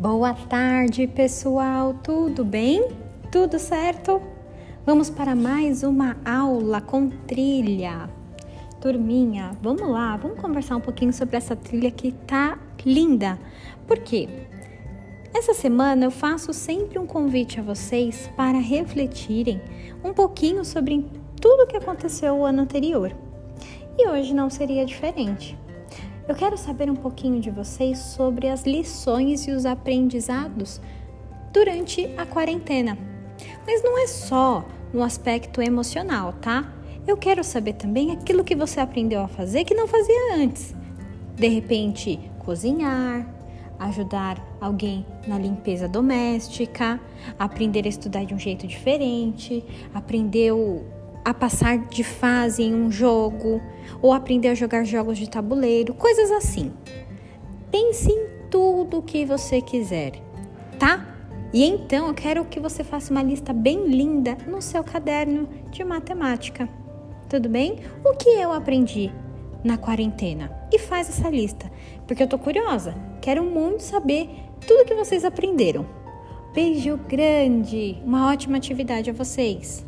Boa tarde, pessoal. Tudo bem? Tudo certo? Vamos para mais uma aula com trilha. Turminha, vamos lá, vamos conversar um pouquinho sobre essa trilha que tá linda. Por quê? Essa semana eu faço sempre um convite a vocês para refletirem um pouquinho sobre tudo o que aconteceu o ano anterior. E hoje não seria diferente. Eu quero saber um pouquinho de vocês sobre as lições e os aprendizados durante a quarentena. Mas não é só no aspecto emocional, tá? Eu quero saber também aquilo que você aprendeu a fazer que não fazia antes. De repente, cozinhar, ajudar alguém na limpeza doméstica, aprender a estudar de um jeito diferente, aprendeu a passar de fase em um jogo ou aprender a jogar jogos de tabuleiro, coisas assim. Pense em tudo o que você quiser, tá? E então eu quero que você faça uma lista bem linda no seu caderno de matemática. Tudo bem? O que eu aprendi na quarentena? E faz essa lista, porque eu tô curiosa. Quero muito saber tudo que vocês aprenderam. Beijo grande, uma ótima atividade a vocês.